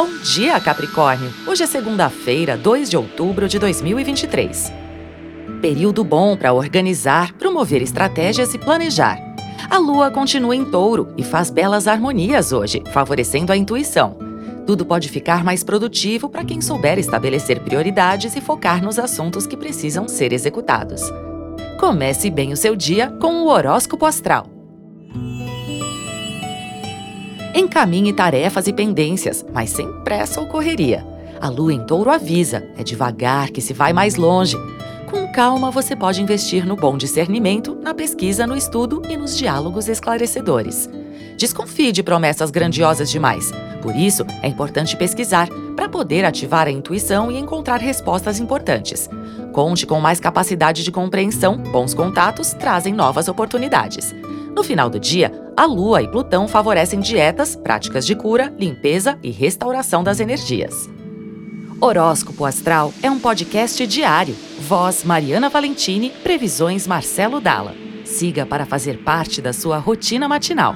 Bom dia, Capricórnio! Hoje é segunda-feira, 2 de outubro de 2023. Período bom para organizar, promover estratégias e planejar. A lua continua em touro e faz belas harmonias hoje, favorecendo a intuição. Tudo pode ficar mais produtivo para quem souber estabelecer prioridades e focar nos assuntos que precisam ser executados. Comece bem o seu dia com o horóscopo astral. Encaminhe tarefas e pendências, mas sem pressa ou correria. A lua em touro avisa: é devagar que se vai mais longe. Com calma, você pode investir no bom discernimento, na pesquisa, no estudo e nos diálogos esclarecedores. Desconfie de promessas grandiosas demais. Por isso, é importante pesquisar para poder ativar a intuição e encontrar respostas importantes. Conte com mais capacidade de compreensão, bons contatos trazem novas oportunidades. No final do dia, a Lua e Plutão favorecem dietas, práticas de cura, limpeza e restauração das energias. Horóscopo Astral é um podcast diário. Voz Mariana Valentini, previsões Marcelo Dalla. Siga para fazer parte da sua rotina matinal.